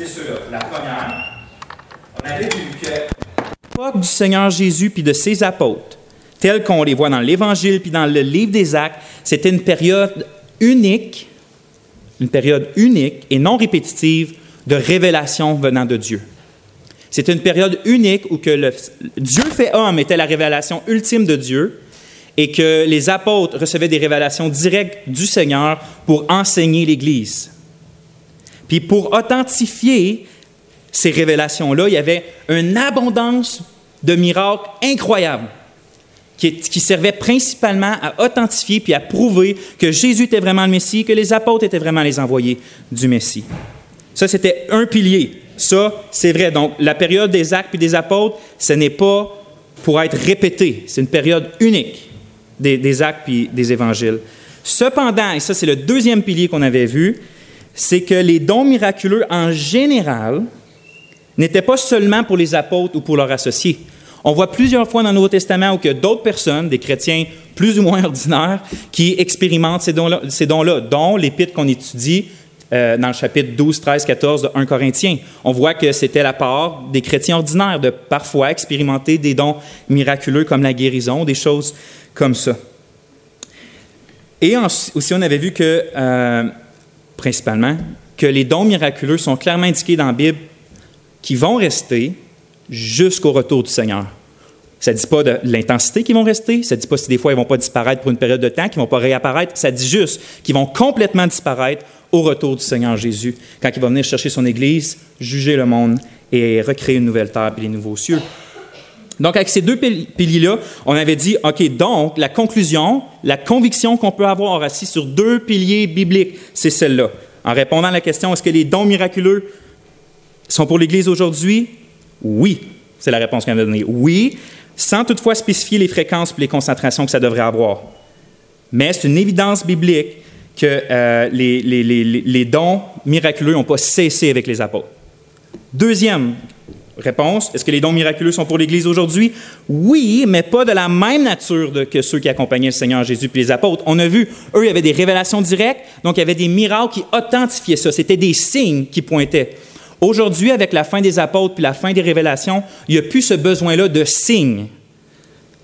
c'est ceux-là. La première, on avait vu que l'époque du Seigneur Jésus puis de ses apôtres, tels qu'on les voit dans l'Évangile puis dans le livre des Actes, c'était une période unique, une période unique et non répétitive de révélation venant de Dieu. C'était une période unique où que le, Dieu fait homme était la révélation ultime de Dieu et que les apôtres recevaient des révélations directes du Seigneur pour enseigner l'Église. Puis pour authentifier ces révélations-là, il y avait une abondance de miracles incroyables qui, servaient principalement à authentifier puis à prouver que Jésus était vraiment le Messie, que les apôtres étaient vraiment les envoyés du Messie. Ça, c'était un pilier. Ça, c'est vrai. Donc, la période des actes puis des apôtres, ce n'est pas pour être répété. C'est une période unique des, des actes puis des évangiles. Cependant, et ça, c'est le deuxième pilier qu'on avait vu, c'est que les dons miraculeux en général n'étaient pas seulement pour les apôtres ou pour leurs associés. On voit plusieurs fois dans le Nouveau Testament où a d'autres personnes, des chrétiens plus ou moins ordinaires, qui expérimentent ces dons-là, ces dons-là dont l'épître qu'on étudie euh, dans le chapitre 12, 13, 14 de 1 Corinthiens. On voit que c'était la part des chrétiens ordinaires de parfois expérimenter des dons miraculeux comme la guérison, des choses comme ça. Et aussi, on avait vu que euh, principalement, que les dons miraculeux sont clairement indiqués dans la Bible qui vont rester jusqu'au retour du Seigneur. Ça ne dit pas de l'intensité qu'ils vont rester, ça ne dit pas si des fois ils ne vont pas disparaître pour une période de temps, qu'ils ne vont pas réapparaître, ça dit juste qu'ils vont complètement disparaître au retour du Seigneur Jésus, quand il va venir chercher son Église, juger le monde et recréer une nouvelle terre et les nouveaux cieux. Donc, avec ces deux piliers-là, on avait dit, OK, donc, la conclusion, la conviction qu'on peut avoir assis sur deux piliers bibliques, c'est celle-là. En répondant à la question, est-ce que les dons miraculeux sont pour l'Église aujourd'hui? Oui. C'est la réponse qu'on a donnée. Oui, sans toutefois spécifier les fréquences et les concentrations que ça devrait avoir. Mais c'est une évidence biblique que euh, les, les, dons miraculeux n'ont pas cessé avec les apôtres. Deuxième Réponse, est-ce que les dons miraculeux sont pour l'Église aujourd'hui? Oui, mais pas de la même nature que ceux qui accompagnaient le Seigneur Jésus puis les apôtres. On a vu, eux, il y avait des révélations directes, donc il y avait des miracles qui authentifiaient ça. C'était des signes qui pointaient. Aujourd'hui, avec la fin des apôtres puis la fin des révélations, il n'y a plus ce besoin-là de signes.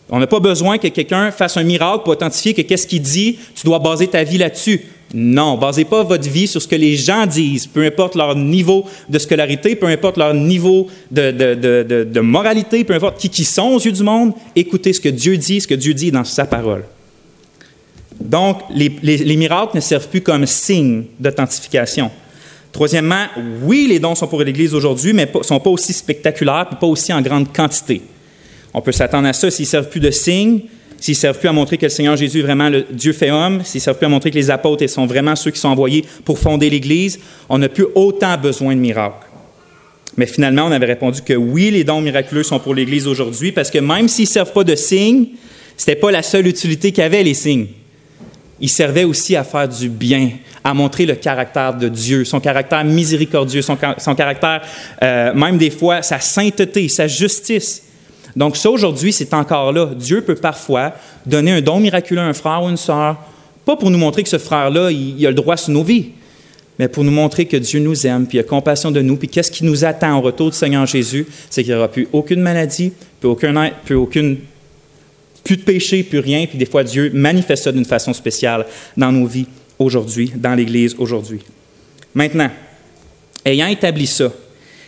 On n'a pas besoin que quelqu'un fasse un miracle pour authentifier que qu'est-ce qu'il dit, tu dois baser ta vie là-dessus. Non, basez pas votre vie sur ce que les gens disent, peu importe leur niveau de scolarité, peu importe leur niveau de, moralité, peu importe qui, qui sont aux yeux du monde, écoutez ce que Dieu dit, ce que Dieu dit dans sa parole. Donc, les, miracles ne servent plus comme signe d'authentification. Troisièmement, oui, les dons sont pour l'Église aujourd'hui, mais ne sont pas aussi spectaculaires pas aussi en grande quantité. On peut s'attendre à ça s'ils ne servent plus de signe, s'ils ne servent plus à montrer que le Seigneur Jésus est vraiment le Dieu fait homme, s'ils ne servent plus à montrer que les apôtres sont vraiment ceux qui sont envoyés pour fonder l'Église, on n'a plus autant besoin de miracles. Mais finalement, on avait répondu que oui, les dons miraculeux sont pour l'Église aujourd'hui, parce que même s'ils ne servent pas de signes, ce n'était pas la seule utilité qu'avaient les signes. Ils servaient aussi à faire du bien, à montrer le caractère de Dieu, son caractère miséricordieux, son, caractère, euh, même des fois, sa sainteté, sa justice. Donc ça, aujourd'hui, c'est encore là. Dieu peut parfois donner un don miraculeux à un frère ou une sœur, pas pour nous montrer que ce frère-là, il, a le droit sur nos vies, mais pour nous montrer que Dieu nous aime, puis a compassion de nous, puis qu'est-ce qui nous attend au retour du Seigneur Jésus, c'est qu'il n'y aura plus aucune maladie, plus, aucun, plus aucune plus de péché, plus rien, puis des fois Dieu manifeste ça d'une façon spéciale dans nos vies aujourd'hui, dans l'Église aujourd'hui. Maintenant, ayant établi ça,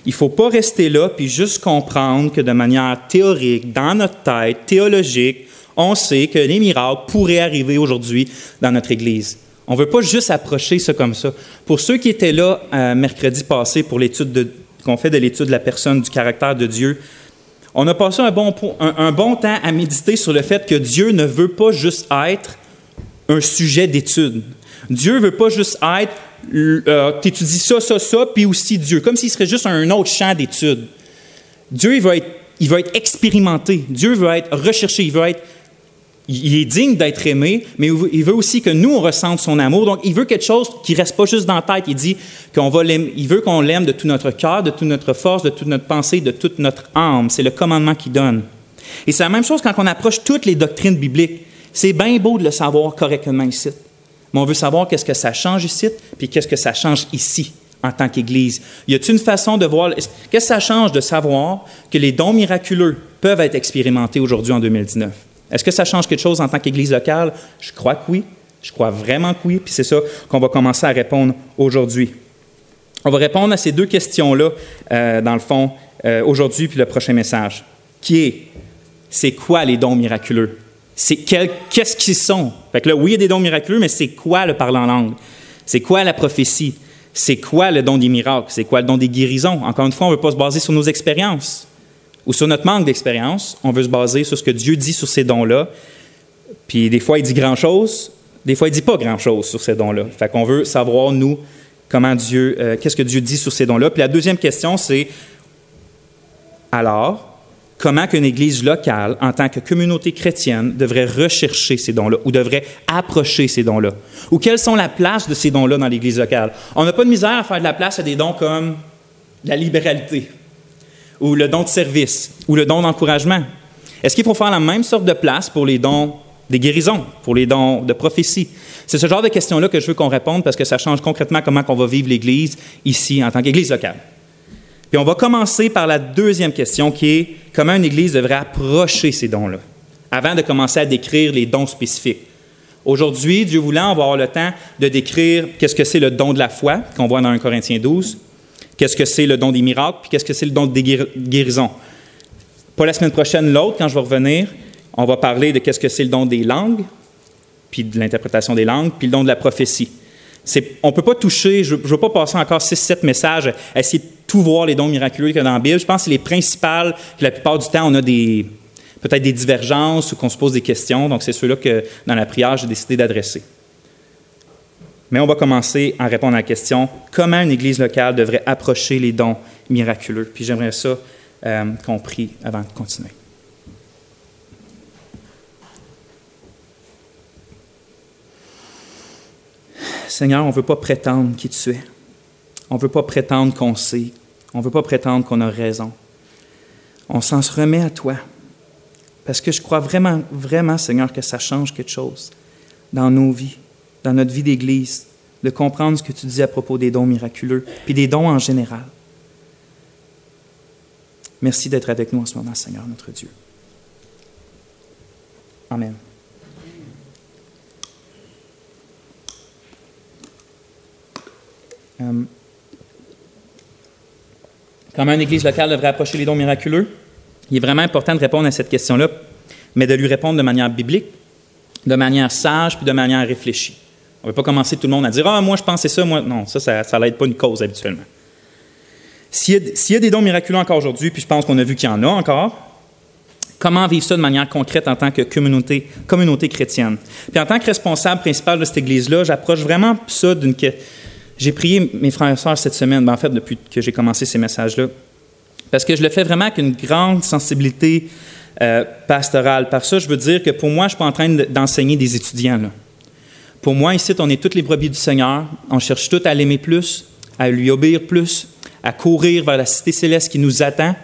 il ne faut pas rester là puis juste comprendre que de manière théorique, dans notre tête, théologique, on sait que les miracles pourraient arriver aujourd'hui dans notre Église. On ne veut pas juste approcher ça comme ça. Pour ceux qui étaient là euh, mercredi passé pour l'étude qu'on fait de l'étude de la personne, du caractère de Dieu, on a passé un bon, un bon temps à méditer sur le fait que Dieu ne veut pas juste être un sujet d'étude. Dieu veut pas juste être euh, tu étudies ça, ça, ça, puis aussi Dieu, comme s'il serait juste un autre champ d'étude. Dieu, il va, être, il être expérimenté. Dieu veut être recherché. Il veut être il est digne d'être aimé, mais il veut aussi que nous, on ressente son amour. Donc, il veut quelque chose qui reste pas juste dans la tête. Il dit qu'on va il veut qu'on l'aime de tout notre cœur, de toute notre force, de toute notre pensée, de toute notre âme. C'est le commandement qu'il donne. Et c'est la même chose quand on approche toutes les doctrines bibliques. C'est bien beau de le savoir correctement ici mais on veut savoir qu'est-ce que ça change ici, puis qu'est-ce que ça change ici, en tant qu'Église? Y a-t-il une façon de voir, qu'est-ce que ça change de savoir que les dons miraculeux peuvent être expérimentés aujourd'hui en 2019? Est-ce que ça change quelque chose en tant qu'Église locale? Je crois que oui. Je crois vraiment que oui. Puis c'est ça qu'on va commencer à répondre aujourd'hui. On va répondre à ces deux questions-là, euh, dans le fond, euh, aujourd'hui, puis le prochain message, qui est, c'est quoi les dons miraculeux? C'est qu'est-ce qu'ils sont? Fait que là, oui, il y a des dons miraculeux, mais c'est quoi le parler en langue? C'est quoi la prophétie? C'est quoi le don des miracles? C'est quoi le don des guérisons? Encore une fois, on ne veut pas se baser sur nos expériences ou sur notre manque d'expérience. On veut se baser sur ce que Dieu dit sur ces dons-là. Puis des fois, il dit grand-chose, des fois, il ne dit pas grand-chose sur ces dons-là. Fait qu'on veut savoir, nous, comment Dieu, euh, qu'est-ce que Dieu dit sur ces dons-là. Puis la deuxième question, c'est alors, comment qu'une Église locale, en tant que communauté chrétienne, devrait rechercher ces dons-là ou devrait approcher ces dons-là? Ou quelles sont la place de ces dons-là dans l'Église locale? On n'a pas de misère à faire de la place à des dons comme la libéralité ou le don de service ou le don d'encouragement. Est-ce qu'il faut faire la même sorte de place pour les dons des guérisons, pour les dons de prophétie? C'est ce genre de questions-là que je veux qu'on réponde parce que ça change concrètement comment on va vivre l'Église ici en tant qu'Église locale. Puis on va commencer par la deuxième question qui est comment une Église devrait approcher ces dons-là avant de commencer à décrire les dons spécifiques. Aujourd'hui, Dieu voulant, on va avoir le temps de décrire qu'est-ce que c'est le don de la foi qu'on voit dans 1 Corinthiens 12, qu'est-ce que c'est le don des miracles, puis qu'est-ce que c'est le don des guérisons. Pas la semaine prochaine, l'autre, quand je vais revenir, on va parler de qu'est-ce que c'est le don des langues, puis de l'interprétation des langues, puis le don de la prophétie. on ne peut pas toucher, je ne veux pas passer encore 6-7 messages, à essayer de tout voir les dons miraculeux qu'il y a dans la Bible. Je pense que c'est les principales, que la plupart du temps, on a des, peut-être des divergences ou qu'on se pose des questions. Donc, c'est ceux-là que, dans la prière, j'ai décidé d'adresser. Mais on va commencer en répondre à la question comment une Église locale devrait approcher les dons miraculeux? Puis j'aimerais ça euh, qu'on prie avant de continuer. Seigneur, on ne veut pas prétendre qui tu es. On ne veut pas prétendre qu'on sait. On ne veut pas prétendre qu'on a raison. On s'en se remet à toi. Parce que je crois vraiment, vraiment, Seigneur, que ça change quelque chose dans nos vies, dans notre vie d'Église, de comprendre ce que tu dis à propos des dons miraculeux, puis des dons en général. Merci d'être avec nous en ce moment, Seigneur, notre Dieu. Amen. Euh, comment une église locale devrait approcher les dons miraculeux? Il est vraiment important de répondre à cette question-là, mais de lui répondre de manière biblique, de manière sage, puis de manière réfléchie. On ne va pas commencer tout le monde à dire Ah, moi, je pensais ça, moi. Non, ça, ça, n'aide pas une cause habituellement. S'il y, a des dons miraculeux encore aujourd'hui, puis je pense qu'on a vu qu'il y en a encore, comment vivre ça de manière concrète en tant que communauté, communauté chrétienne? Puis en tant que responsable principal de cette église-là, j'approche vraiment ça d'une j'ai prié mes frères et sœurs cette semaine, ben, en fait, depuis que j'ai commencé ces messages-là, parce que je le fais vraiment avec une grande sensibilité euh, pastorale. Par ça, je veux dire que pour moi, je ne suis pas en train d'enseigner des étudiants. Pour moi, ici, on est toutes les brebis du Seigneur. On cherche tout à l'aimer plus, à lui obéir plus, à courir vers la cité céleste qui nous attend.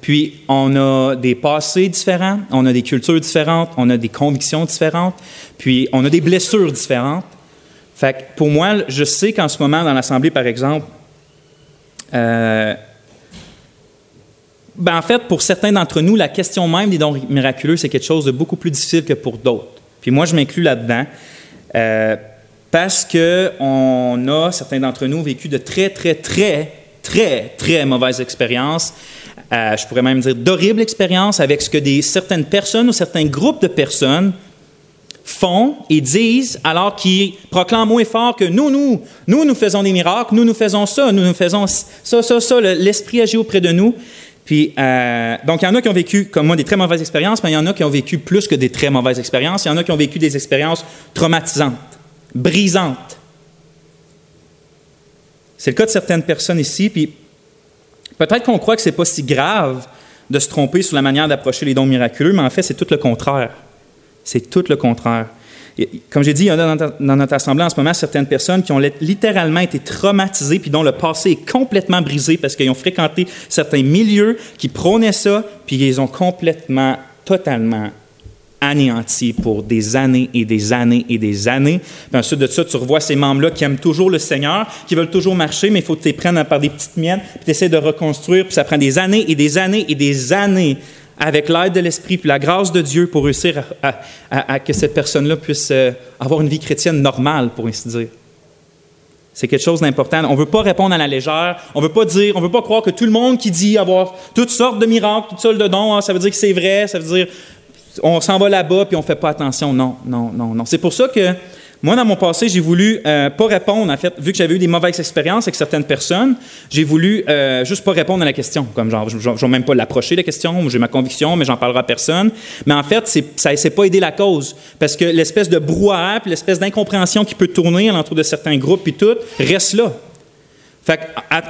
Puis, on a des passés différents, on a des cultures différentes, on a des convictions différentes, puis on a des blessures différentes. Fait pour moi, je sais qu'en ce moment, dans l'Assemblée, par exemple, euh, ben en fait, pour certains d'entre nous, la question même des dons miraculeux, c'est quelque chose de beaucoup plus difficile que pour d'autres. Puis moi, je m'inclus là-dedans euh, parce qu'on a, certains d'entre nous, vécu de très, très, très, très, très mauvaises expériences. Euh, je pourrais même dire d'horribles expériences avec ce que des, certaines personnes ou certains groupes de personnes font et disent alors qu'ils proclament moins fort que nous, nous, nous, nous faisons des miracles, nous, nous faisons ça, nous, nous faisons ça, ça, ça, l'Esprit agit auprès de nous. Puis, euh, donc, il y en a qui ont vécu, comme moi, des très mauvaises expériences, mais il y en a qui ont vécu plus que des très mauvaises expériences. Il y en a qui ont vécu des expériences traumatisantes, brisantes. C'est le cas de certaines personnes ici, puis peut-être qu'on croit que ce n'est pas si grave de se tromper sur la manière d'approcher les dons miraculeux, mais en fait, c'est tout le contraire. C'est tout le contraire. comme j'ai dit, il y en a dans notre assemblée en ce moment certaines personnes qui ont littéralement été traumatisées puis dont le passé est complètement brisé parce qu'ils ont fréquenté certains milieux qui prônaient ça puis ils ont complètement, totalement anéantis pour des années et des années et des années. Puis ensuite de ça, tu revois ces membres-là qui aiment toujours le Seigneur, qui veulent toujours marcher, mais il faut que tu les prennes par des petites miettes, puis tu essaies de reconstruire, puis ça prend des années et des années et des années avec l'aide de l'Esprit puis la grâce de Dieu pour réussir à, que cette personne-là puisse euh, avoir une vie chrétienne normale, pour ainsi dire. C'est quelque chose d'important. On ne veut pas répondre à la légère. On ne veut pas dire, on veut pas croire que tout le monde qui dit avoir toutes sortes de miracles, toutes sortes de dons, hein, ça veut dire que c'est vrai, ça veut dire on s'en va là-bas puis on ne fait pas attention. Non, non, non, non. C'est pour ça que moi, dans mon passé, j'ai voulu euh, pas répondre, en fait, vu que j'avais eu des mauvaises expériences avec certaines personnes, j'ai voulu euh, juste pas répondre à la question. Comme genre, je ne vais même pas l'approcher, la question, j'ai ma conviction, mais j'en parlerai à personne. Mais en fait, ça ne pas aidé la cause. Parce que l'espèce de brouhaha, l'espèce d'incompréhension qui peut tourner l'entour de certains groupes, puis tout, reste là. Fait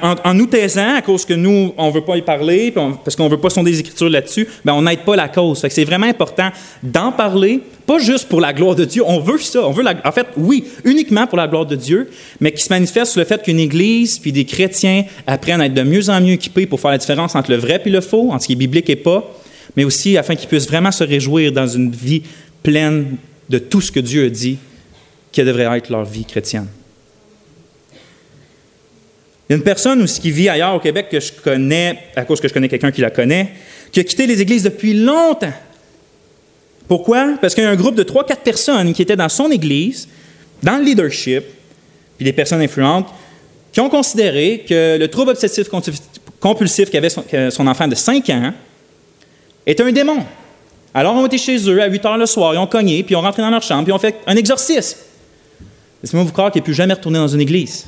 en, nous taisant, à cause que nous, on ne veut pas y parler, parce qu'on ne veut pas sonder des Écritures là-dessus, ben on n'aide pas la cause. C'est vraiment important d'en parler, pas juste pour la gloire de Dieu. On veut ça. On veut en fait, oui, uniquement pour la gloire de Dieu, mais qui se manifeste sur le fait qu'une Église puis des chrétiens apprennent à être de mieux en mieux équipés pour faire la différence entre le vrai et le faux, entre ce qui est biblique et pas, mais aussi afin qu'ils puissent vraiment se réjouir dans une vie pleine de tout ce que Dieu a dit qui devrait être leur vie chrétienne. Il y a une personne qui vit ailleurs au Québec que je connais, à cause que je connais quelqu'un qui la connaît, qui a quitté les églises depuis longtemps. Pourquoi? Parce qu'il y a un groupe de 3-4 personnes qui étaient dans son église, dans le leadership, puis des personnes influentes, qui ont considéré que le trouble obsessif compulsif qu'avait son, son enfant de 5 ans était un démon. Alors, on était chez eux à 8 heures le soir, ils ont cogné, puis ils ont rentré dans leur chambre, puis ils ont fait un exorcisme. Laissez-moi vous croire qu'il n'est plus jamais retourné dans une église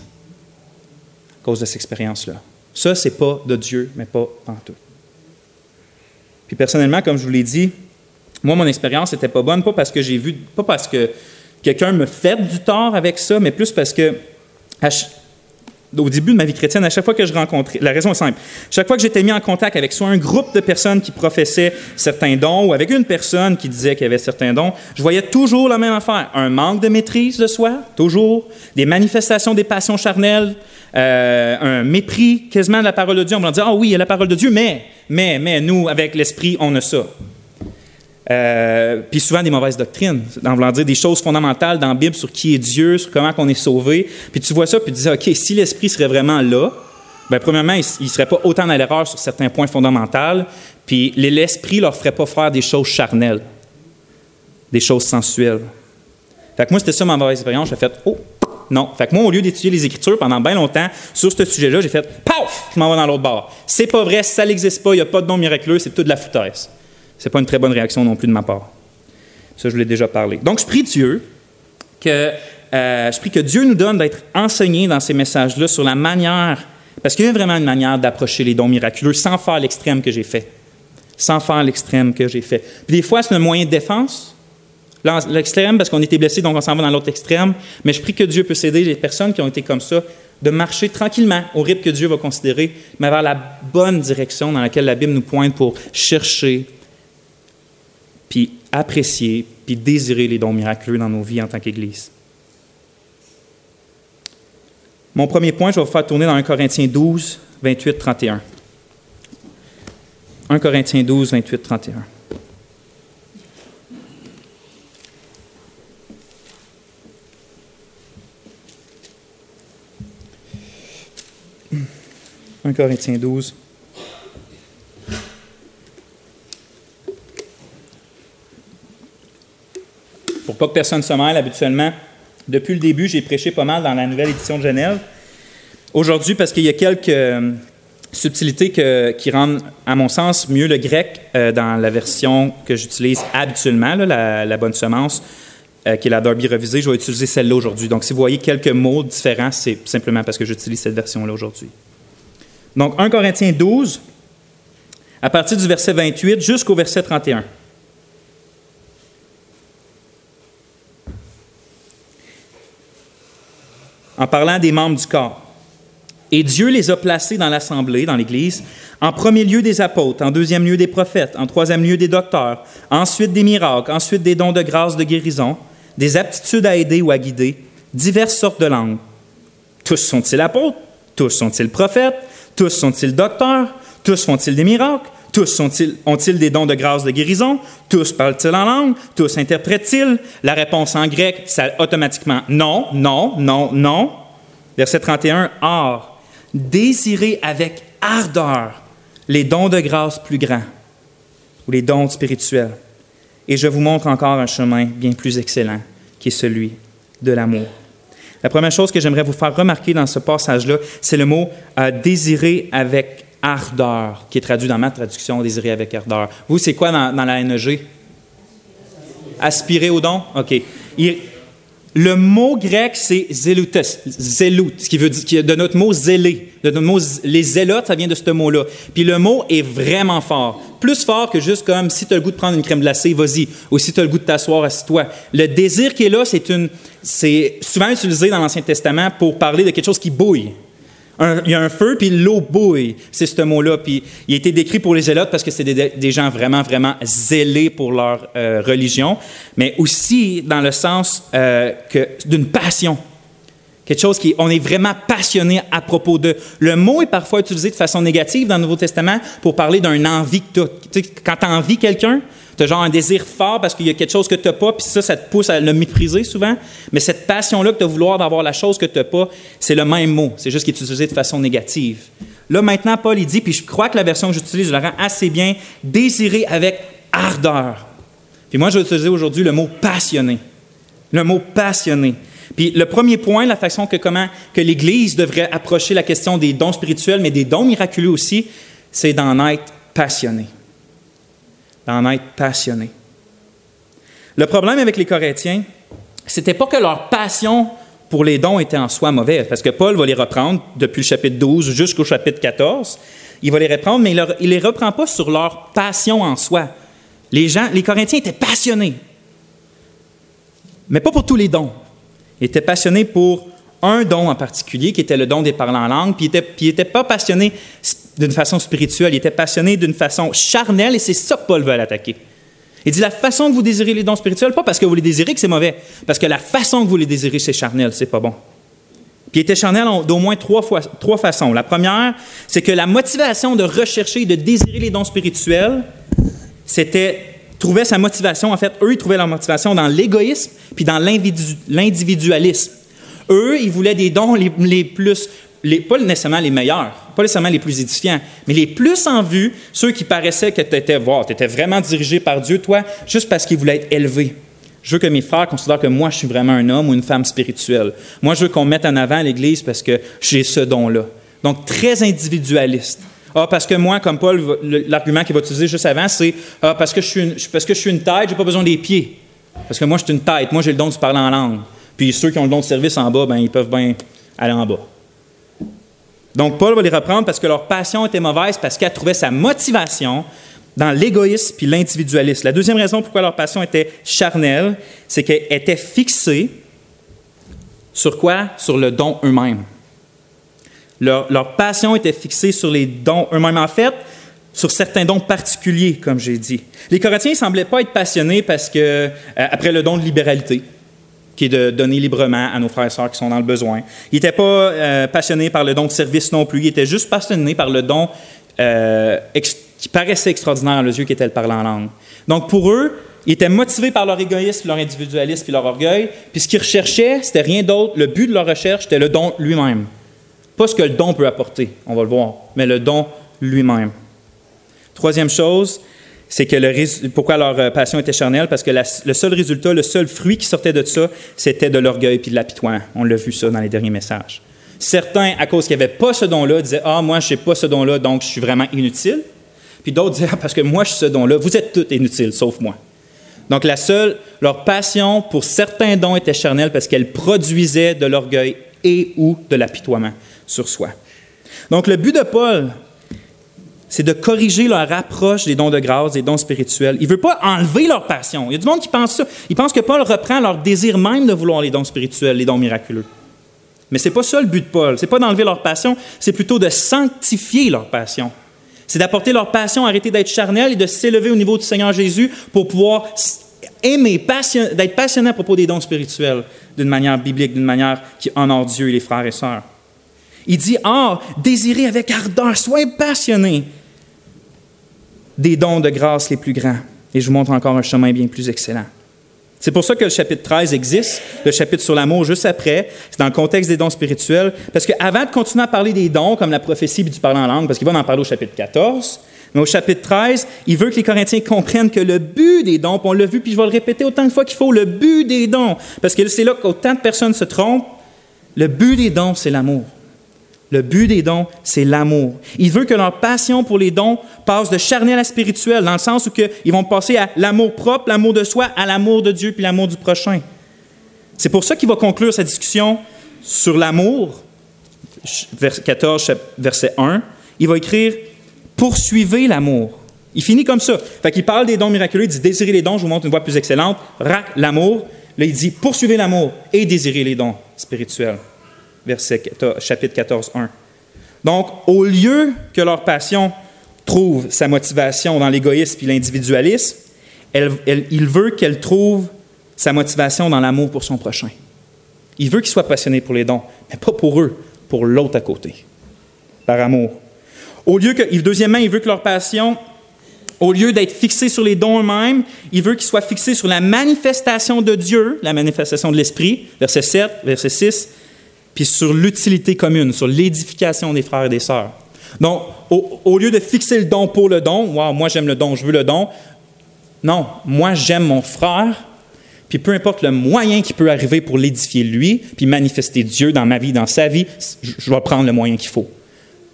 cause de cette expérience-là. Ça, c'est pas de Dieu, mais pas tout. Puis personnellement, comme je vous l'ai dit, moi, mon expérience n'était pas bonne, pas parce que j'ai vu, pas parce que quelqu'un me fait du tort avec ça, mais plus parce que au début de ma vie chrétienne, à chaque fois que je rencontrais, la raison est simple, chaque fois que j'étais mis en contact avec soit un groupe de personnes qui professaient certains dons ou avec une personne qui disait qu'il avait certains dons, je voyais toujours la même affaire. Un manque de maîtrise de soi, toujours. Des manifestations des passions charnelles, euh, un mépris quasiment de la parole de Dieu. On va dire, ah oui, il y a la parole de Dieu, mais, mais, mais, nous, avec l'Esprit, on a ça. Euh, puis souvent des mauvaises doctrines, en voulant dire des choses fondamentales dans la Bible sur qui est Dieu, sur comment on est sauvé. Puis tu vois ça, puis tu dis, OK, si l'Esprit serait vraiment là, bien, premièrement, il ne serait pas autant dans l'erreur sur certains points fondamentaux, puis l'Esprit leur ferait pas faire des choses charnelles, des choses sensuelles. Fait que moi, c'était ça ma mauvaise expérience. J'ai fait, oh, non. Fait que moi, au lieu d'étudier les Écritures pendant bien longtemps sur ce sujet-là, j'ai fait Paf! Je m'en vais dans l'autre bord. C'est pas vrai, ça n'existe pas, il n'y a pas de don miraculeux, c'est tout de la foutaise. C'est pas une très bonne réaction non plus de ma part. Ça, je vous l'ai déjà parlé. Donc, je prie Dieu que, euh, je prie que Dieu nous donne d'être enseignés dans ces messages-là sur la manière, parce qu'il y a vraiment une manière d'approcher les dons miraculeux sans faire l'extrême que j'ai fait. Sans faire l'extrême que j'ai fait. Puis des fois, c'est un moyen de défense, l'extrême parce qu'on était blessé, donc on s'en va dans l'autre extrême. Mais je prie que Dieu puisse aider les personnes qui ont été comme ça de marcher tranquillement au rythme que Dieu va considérer, mais vers la bonne direction dans laquelle la Bible nous pointe pour chercher, puis apprécier, puis désirer les dons miraculeux dans nos vies en tant qu'Église. Mon premier point, je vais vous faire tourner dans 1 Corinthiens 12, 28, 31. 1 Corinthiens 12, 28, 31. 1 Corinthiens 12. Pas que personne se mêle, habituellement, depuis le début, j'ai prêché pas mal dans la nouvelle édition de Genève. Aujourd'hui, parce qu'il y a quelques euh, subtilités qui rendent, à mon sens, mieux le grec euh, dans la version que j'utilise habituellement, la, bonne semence, euh, qui est la Derby revisée. Je vais utiliser celle-là aujourd'hui. Donc, si vous voyez quelques mots différents, c'est simplement parce que j'utilise cette version-là aujourd'hui. Donc 1 Corinthiens 12, à partir du verset 28 jusqu'au verset 31. En parlant des membres du corps. Et Dieu les a placés dans l'assemblée, dans l'Église, en premier lieu des apôtres, en deuxième lieu des prophètes, en troisième lieu des docteurs, ensuite des miracles, ensuite des dons de grâce, de guérison, des aptitudes à aider ou à guider, diverses sortes de langues. Tous sont-ils apôtres? Tous sont-ils prophètes? Tous sont-ils docteurs? Tous font-ils des miracles? Tous ont-ils des dons de grâce de guérison? Tous parlent-ils en langue? Tous interprètent-ils? La réponse en grec, c'est automatiquement non, non, non, non. Verset 31, Or, désirez avec ardeur les dons de grâce plus grands ou les dons spirituels. Et je vous montre encore un chemin bien plus excellent, qui est celui de l'amour. La première chose que j'aimerais vous faire remarquer dans ce passage-là, c'est le mot euh, désirer avec ardeur, qui est traduit dans ma traduction, désirer avec ardeur. Vous, c'est quoi dans, la NEG? Aspirer au don? OK. Le mot grec, c'est zéloutes, zélout, ce qui veut dire, de notre mot zélé, de notre mot, les zélotes, ça vient de ce mot-là. Puis le mot est vraiment fort. Plus fort que juste comme si tu as le goût de prendre une crème glacée, vas-y. Ou si tu as le goût de t'asseoir, assis-toi. Le désir qui est là, une, c'est souvent utilisé dans l'Ancien Testament pour parler de quelque chose qui bouille il y a un feu, puis l'eau bouille. C'est ce mot-là. Puis il a été décrit pour les zélotes parce que c'est des, gens vraiment, vraiment zélés pour leur euh, religion, mais aussi dans le sens euh, d'une passion. Quelque chose qui, on est vraiment passionné à propos de. Le mot est parfois utilisé de façon négative dans le Nouveau Testament pour parler d'un envie que tu quand tu envies quelqu'un, tu as genre un désir fort parce qu'il y a quelque chose que tu n'as pas, puis ça, ça te pousse à le mépriser souvent. Mais cette passion-là que tu as vouloir d'avoir la chose que tu n'as pas, c'est le même mot. C'est juste qu'il est utilisé de façon négative. Là, maintenant, Paul, il dit, puis je crois que la version que j'utilise, je la rends assez bien, désirer avec ardeur. Puis moi, je vais utiliser aujourd'hui le mot passionné. Le mot passionné. Puis le premier point, la façon que comment que l'Église devrait approcher la question des dons spirituels, mais des dons miraculeux aussi, c'est d'en être passionné d'en être passionné. Le problème avec les Corinthiens, c'était pas que leur passion pour les dons était en soi mauvaise, parce que Paul va les reprendre depuis le chapitre 12 jusqu'au chapitre 14. Il va les reprendre, mais il ne les reprend pas sur leur passion en soi. Les gens, les Corinthiens étaient passionnés, mais pas pour tous les dons. Ils étaient passionnés pour un don en particulier, qui était le don des parlants en langue, puis ils n'étaient pas passionnés d'une façon spirituelle, il était passionné d'une façon charnelle, et c'est ça que Paul veut l'attaquer. Il dit la façon que vous désirez les dons spirituels, pas parce que vous les désirez que c'est mauvais, parce que la façon que vous les désirez, c'est charnel, c'est pas bon. Puis il était charnel d'au moins trois façons. La première, c'est que la motivation de rechercher et de désirer les dons spirituels, c'était trouver sa motivation. En fait, eux, ils trouvaient leur motivation dans l'égoïsme puis dans l'individualisme. Eux, ils voulaient des dons les, plus pas nécessairement les meilleurs, pas nécessairement les plus édifiants, mais les plus en vue, ceux qui paraissaient que tu étais, tu étais vraiment dirigé par Dieu, toi, juste parce qu'il voulait être élevé. Je veux que mes frères considèrent que moi, je suis vraiment un homme ou une femme spirituelle. Moi, je veux qu'on mette en avant l'Église parce que j'ai ce don-là. Donc, très individualiste. Ah, parce que moi, comme Paul, l'argument qu'il va utiliser juste avant, c'est ah, parce, parce que je suis une tête, je n'ai pas besoin des pieds. Parce que moi, je suis une tête. Moi, j'ai le don de parler en langue. Puis ceux qui ont le don de service en bas, ben, ils peuvent bien aller en bas. Donc, Paul va les reprendre parce que leur passion était mauvaise, parce qu'elle trouvait sa motivation dans l'égoïsme puis l'individualisme. La deuxième raison pourquoi leur passion était charnelle, c'est qu'elle était fixée sur quoi? Sur le don eux-mêmes. Leur, passion était fixée sur les dons eux-mêmes. En fait, sur certains dons particuliers, comme j'ai dit. Les Corinthiens ne semblaient pas être passionnés parce que, euh, après le don de libéralité qui est de donner librement à nos frères et sœurs qui sont dans le besoin. Il n'était pas euh, passionné par le don de service non plus, il était juste passionné par le don euh, qui paraissait extraordinaire à leurs yeux, qui était le parler en langue. Donc pour eux, ils étaient motivés par leur égoïsme, leur individualisme et leur orgueil, puis ce qu'ils recherchaient, c'était rien d'autre. Le but de leur recherche, c'était le don lui-même. Pas ce que le don peut apporter, on va le voir, mais le don lui-même. Troisième chose, c'est que le, pourquoi leur euh, passion était charnelle, parce que le seul résultat, le seul fruit qui sortait de ça, c'était de l'orgueil puis de l'apitoiement. On l'a vu ça dans les derniers messages. Certains, à cause qu'ils n'avaient pas ce don-là, disaient Ah, moi, je n'ai pas ce don-là, donc je suis vraiment inutile. Puis d'autres disaient Ah, parce que moi, je suis ce don-là, vous êtes tous inutiles, sauf moi. Donc, la seule, leur passion pour certains dons était charnelle parce qu'elle produisait de l'orgueil et ou de l'apitoiement sur soi. Donc, le but de Paul c'est de corriger leur approche des dons de grâce, des dons spirituels. Il ne veut pas enlever leur passion. Il y a du monde qui pense ça. Ils pensent que Paul reprend leur désir même de vouloir les dons spirituels, les dons miraculeux. Mais ce n'est pas ça le but de Paul. Ce n'est pas d'enlever leur passion, c'est plutôt de sanctifier leur passion. C'est d'apporter leur passion, arrêter d'être charnel et de s'élever au niveau du Seigneur Jésus pour pouvoir aimer, d'être passionné à propos des dons spirituels d'une manière biblique, d'une manière qui honore Dieu et les frères et sœurs. Il dit, ah, désirez avec ardeur, soyez passionnés. Des dons de grâce les plus grands. Et je vous montre encore un chemin bien plus excellent. C'est pour ça que le chapitre 13 existe, le chapitre sur l'amour juste après. C'est dans le contexte des dons spirituels. Parce qu'avant de continuer à parler des dons, comme la prophétie du parler en langue, parce qu'il va en parler au chapitre 14, mais au chapitre 13, il veut que les Corinthiens comprennent que le but des dons, on l'a vu, puis je vais le répéter autant de fois qu'il faut, le but des dons, parce que c'est là qu'autant de personnes se trompent, le but des dons, c'est l'amour. Le but des dons, c'est l'amour. Il veut que leur passion pour les dons passe de charnel à spirituel, dans le sens où ils vont passer à l'amour propre, l'amour de soi, à l'amour de Dieu, puis l'amour du prochain. C'est pour ça qu'il va conclure sa discussion sur l'amour, 14, verset 1. Il va écrire Poursuivez l'amour. Il finit comme ça. Fait qu'il parle des dons miraculeux, il dit Désirez les dons, je vous montre une voie plus excellente. Rac, l'amour. Là, il dit Poursuivez l'amour et désirez les dons spirituels verset, chapitre 14, 1. Donc, au lieu que leur passion trouve sa motivation dans l'égoïsme et l'individualisme, il veut qu'elle trouve sa motivation dans l'amour pour son prochain. Il veut qu'ils soient passionnés pour les dons, mais pas pour eux, pour l'autre à côté, par amour. Au lieu que, deuxièmement, il veut que leur passion, au lieu d'être fixée sur les dons eux-mêmes, il veut qu'ils soient fixés sur la manifestation de Dieu, la manifestation de l'Esprit, verset 7, verset 6, puis sur l'utilité commune, sur l'édification des frères et des sœurs. Donc, au, lieu de fixer le don pour le don, wow, moi j'aime le don, je veux le don, non, moi j'aime mon frère, puis peu importe le moyen qui peut arriver pour l'édifier lui, puis manifester Dieu dans ma vie, dans sa vie, je vais prendre le moyen qu'il faut.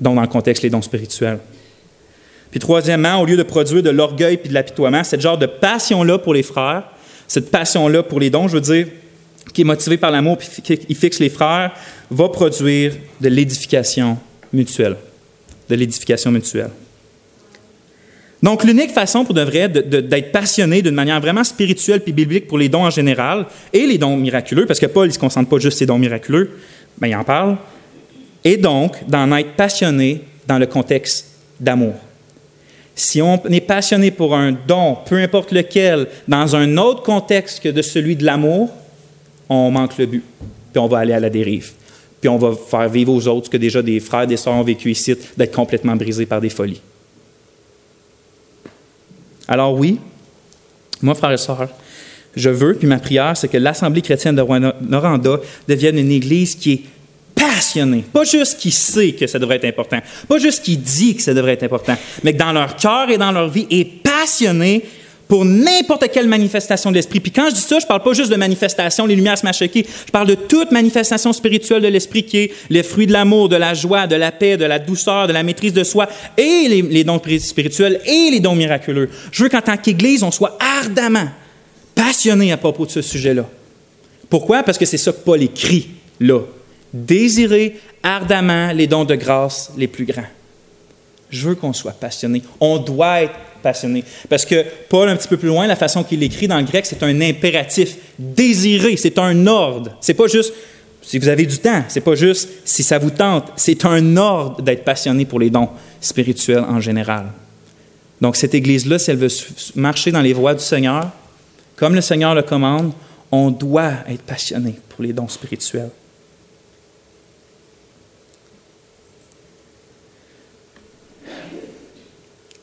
Donc, dans le contexte, les dons spirituels. Puis troisièmement, au lieu de produire de l'orgueil puis de l'apitoiement, cette genre de passion-là pour les frères, cette passion-là pour les dons, je veux dire, qui est motivé par l'amour et qui fixe les frères, va produire de l'édification mutuelle. De l'édification mutuelle. Donc, l'unique façon pour de vrai d'être passionné d'une manière vraiment spirituelle puis biblique pour les dons en général et les dons miraculeux, parce que Paul ne se concentre pas juste sur les dons miraculeux, mais il en parle, et donc d'en être passionné dans le contexte d'amour. Si on est passionné pour un don, peu importe lequel, dans un autre contexte que de celui de l'amour, on manque le but, puis on va aller à la dérive. Puis on va faire vivre aux autres ce que déjà des frères et des sœurs ont vécu ici, d'être complètement brisés par des folies. Alors oui, moi, frères et sœurs, je veux, puis ma prière, c'est que l'Assemblée chrétienne de Noranda devienne une église qui est passionnée. Pas juste qui sait que ça devrait être important, pas juste qui dit que ça devrait être important, mais que dans leur cœur et dans leur vie est passionnée pour n'importe quelle manifestation de l'esprit. Puis quand je dis ça, je ne parle pas juste de manifestation, les lumières se choqué. Je parle de toute manifestation spirituelle de l'esprit qui est les fruits de l'amour, de la joie, de la paix, de la douceur, de la maîtrise de soi et les, dons spirituels et les dons miraculeux. Je veux qu'en tant qu'Église, on soit ardemment passionné à propos de ce sujet-là. Pourquoi? Parce que c'est ça que Paul écrit là. Désirer ardemment les dons de grâce les plus grands. Je veux qu'on soit passionné. On doit être passionné. Parce que Paul, un petit peu plus loin, la façon qu'il écrit dans le grec, c'est un impératif. Désirer, c'est un ordre. C'est pas juste si vous avez du temps, c'est pas juste si ça vous tente, c'est un ordre d'être passionné pour les dons spirituels en général. Donc cette Église-là, si elle veut marcher dans les voies du Seigneur, comme le Seigneur le commande, on doit être passionné pour les dons spirituels.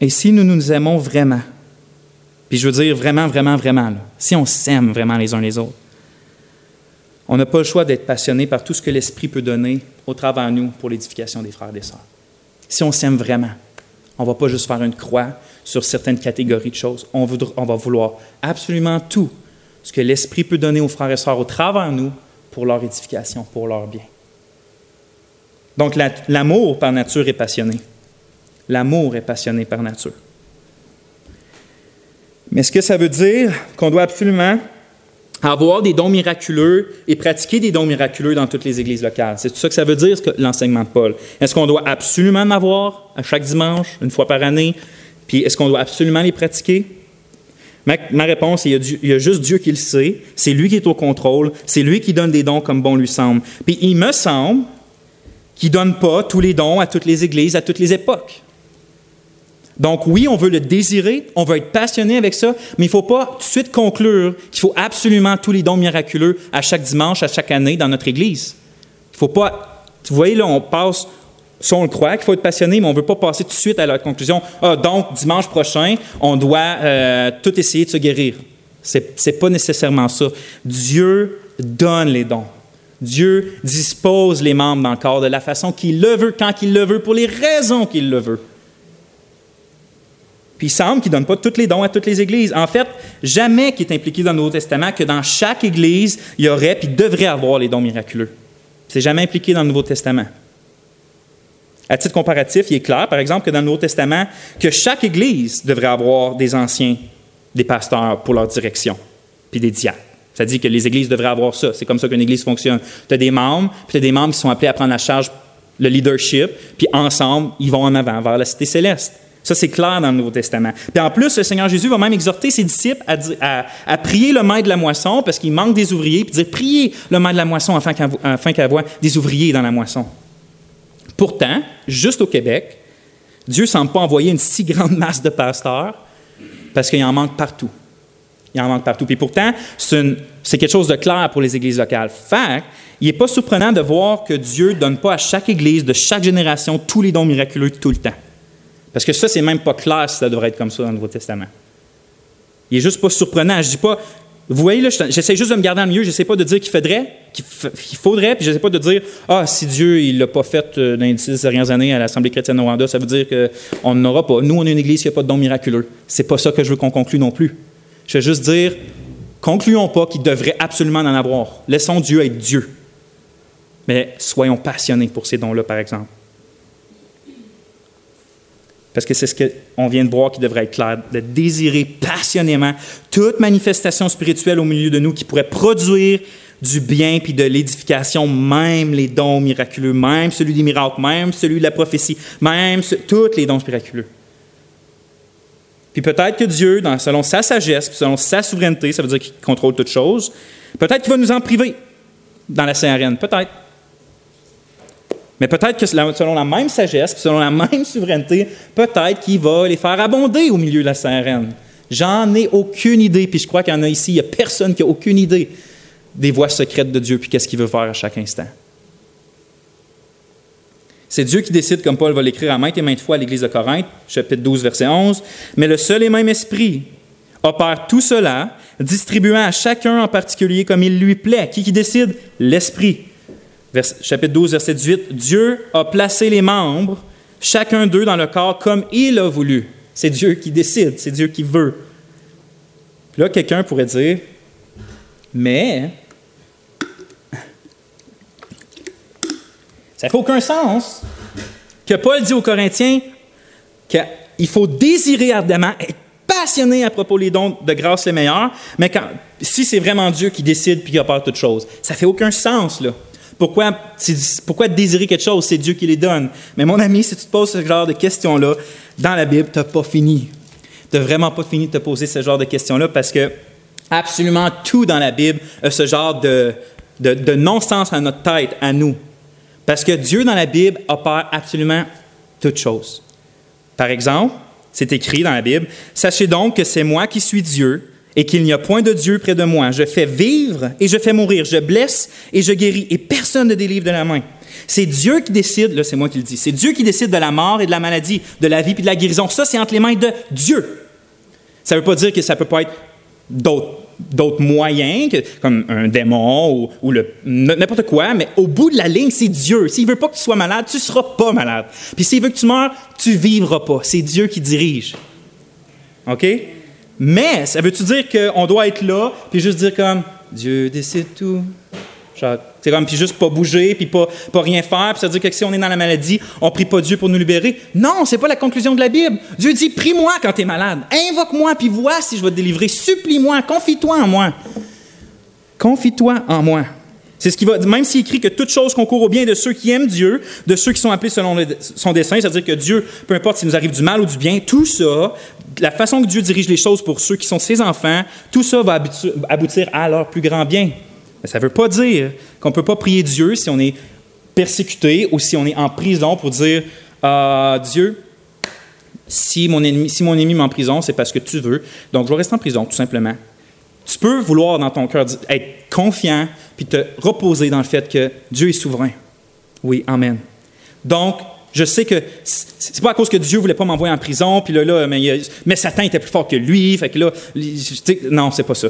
Et si nous nous aimons vraiment, puis je veux dire vraiment, vraiment, vraiment, si on s'aime vraiment les uns les autres, on n'a pas le choix d'être passionné par tout ce que l'Esprit peut donner au travers de nous pour l'édification des frères et des sœurs. Si on s'aime vraiment, on ne va pas juste faire une croix sur certaines catégories de choses. On, on va vouloir absolument tout ce que l'Esprit peut donner aux frères et sœurs au travers de nous pour leur édification, pour leur bien. Donc l'amour par nature est passionné. L'amour est passionné par nature. Mais est-ce que ça veut dire qu'on doit absolument avoir des dons miraculeux et pratiquer des dons miraculeux dans toutes les églises locales? C'est tout ça que ça veut dire, l'enseignement de Paul. Est-ce qu'on doit absolument en avoir à chaque dimanche, une fois par année? Puis est-ce qu'on doit absolument les pratiquer? Ma, réponse, est il y a juste Dieu qui le sait. C'est lui qui est au contrôle. C'est lui qui donne des dons comme bon lui semble. Puis il me semble qu'il ne donne pas tous les dons à toutes les églises, à toutes les époques. Donc oui, on veut le désirer, on veut être passionné avec ça, mais il ne faut pas tout de suite conclure qu'il faut absolument tous les dons miraculeux à chaque dimanche, à chaque année dans notre Église. Il faut pas... Vous voyez, là, on passe Ça, on le croit qu'il faut être passionné, mais on ne veut pas passer tout de suite à la conclusion. Ah, donc, dimanche prochain, on doit euh, tout essayer de se guérir. Ce n'est pas nécessairement ça. Dieu donne les dons. Dieu dispose les membres dans le corps de la façon qu'il le veut, quand il le veut, pour les raisons qu'il le veut. Puis il semble qu'il ne donne pas tous les dons à toutes les églises. En fait, jamais qu'il est impliqué dans le Nouveau Testament que dans chaque église, il y aurait puis devrait avoir les dons miraculeux. C'est jamais impliqué dans le Nouveau Testament. À titre comparatif, il est clair, par exemple, que dans le Nouveau Testament, que chaque Église devrait avoir des anciens, des pasteurs pour leur direction, puis des diacres. Ça dit que les Églises devraient avoir ça. C'est comme ça qu'une Église fonctionne. Tu as des membres, puis tu as des membres qui sont appelés à prendre la charge, le leadership, puis ensemble, ils vont en avant vers la cité céleste. Ça, c'est clair dans le Nouveau Testament. Puis en plus, le Seigneur Jésus va même exhorter ses disciples à, prier le maître de la moisson parce qu'il manque des ouvriers, puis dire priez le maître de la moisson afin qu'il ait des ouvriers dans la moisson. Pourtant, juste au Québec, Dieu ne semble pas envoyer une si grande masse de pasteurs parce qu'il en manque partout. Il en manque partout. Puis pourtant, c'est quelque chose de clair pour les églises locales. Fait il n'est pas surprenant de voir que Dieu ne donne pas à chaque église de chaque génération tous les dons miraculeux tout le temps. Parce que ça, c'est même pas clair si ça devrait être comme ça dans le Nouveau Testament. Il n'est juste pas surprenant. Je dis pas, vous voyez, là, j'essaie juste de me garder en milieu. Je sais pas de dire qu'il faudrait, qu'il faudrait, puis je sais pas de dire, ah, si Dieu il l'a pas fait euh, dans les dix dernières années à l'Assemblée chrétienne de Rwanda, ça veut dire qu'on n'aura pas. Nous, on est une église qui n'a pas de don miraculeux. C'est pas ça que je veux qu'on conclue non plus. Je veux juste dire, concluons pas qu'il devrait absolument en avoir. Laissons Dieu être Dieu. Mais soyons passionnés pour ces dons-là, par exemple. Parce que c'est ce qu'on vient de voir qui devrait être clair, de désirer passionnément toute manifestation spirituelle au milieu de nous qui pourrait produire du bien puis de l'édification, même les dons miraculeux, même celui des miracles, même celui de la prophétie, même tous les dons miraculeux. Puis peut-être que Dieu, selon sa sagesse, selon sa souveraineté, ça veut dire qu'il contrôle toutes choses, peut-être qu'il va nous en priver dans la CRN, peut-être. Mais peut-être que selon la même sagesse, selon la même souveraineté, peut-être qu'il va les faire abonder au milieu de la CRN. J'en ai aucune idée, puis je crois qu'il y en a ici, il n'y a personne qui a aucune idée des voies secrètes de Dieu, puis qu'est-ce qu'il veut faire à chaque instant. C'est Dieu qui décide, comme Paul va l'écrire à maintes et maintes fois à l'Église de Corinthe, chapitre 12, verset 11, mais le seul et même Esprit opère tout cela, distribuant à chacun en particulier comme il lui plaît. Qui qui décide? L'Esprit chapitre 12, verset 18, Dieu a placé les membres, chacun d'eux dans le corps comme il a voulu. C'est Dieu qui décide, c'est Dieu qui veut. Là, quelqu'un pourrait dire, mais ça fait aucun sens que Paul dit aux Corinthiens qu'il faut désirer ardemment, être passionné à propos des dons de grâce les meilleurs, mais quand, si c'est vraiment Dieu qui décide puis qui opère toutes choses, ça fait aucun sens, là. Pourquoi, pourquoi désirer quelque chose? C'est Dieu qui les donne. Mais mon ami, si tu te poses ce genre de questions-là, dans la Bible, tu n'as pas fini. Tu n'as vraiment pas fini de te poser ce genre de questions-là parce que absolument tout dans la Bible a ce genre de, de, non-sens à notre tête, à nous. Parce que Dieu dans la Bible opère absolument toutes choses. Par exemple, c'est écrit dans la Bible, Sachez donc que c'est moi qui suis Dieu et qu'il n'y a point de Dieu près de moi. Je fais vivre et je fais mourir. Je blesse et je guéris et personne ne délivre de la main. C'est Dieu qui décide, là c'est moi qui le dis, c'est Dieu qui décide de la mort et de la maladie, de la vie et de la guérison. Ça, c'est entre les mains de Dieu. Ça ne veut pas dire que ça ne peut pas être d'autres moyens, comme un démon ou, n'importe quoi, mais au bout de la ligne, c'est Dieu. S'il veut pas que tu sois malade, tu ne seras pas malade. Puis s'il veut que tu meurs, tu vivras pas. C'est Dieu qui dirige. OK? Mais ça veut-tu dire qu'on doit être là, puis juste dire comme Dieu décide tout? C'est comme, puis juste pas bouger, puis pas, pas rien faire, puis ça veut dire que si on est dans la maladie, on prie pas Dieu pour nous libérer. Non, c'est pas la conclusion de la Bible. Dieu dit, prie-moi quand tu es malade. Invoque-moi, puis vois si je vais te délivrer. Supplie-moi, confie-toi en moi. Confie-toi en moi. C'est ce qui va, même s'il écrit que toute chose concourt au bien de ceux qui aiment Dieu, de ceux qui sont appelés selon son dessein, c'est-à-dire que Dieu, peu importe s'il nous arrive du mal ou du bien, tout ça, la façon que Dieu dirige les choses pour ceux qui sont ses enfants, tout ça va aboutir à leur plus grand bien. Mais ça ne veut pas dire qu'on ne peut pas prier Dieu si on est persécuté ou si on est en prison pour dire ah, Dieu, si mon ennemi, si mon ennemi m'emprisonne, c'est parce que tu veux, donc je vais rester en prison, tout simplement. Tu peux vouloir dans ton cœur être confiant puis te reposer dans le fait que Dieu est souverain. Oui, Amen. Donc, Je sais que c'est pas à cause que Dieu voulait pas m'envoyer en prison, puis là, là mais, Satan était plus fort que lui, fait que là, non, c'est pas ça.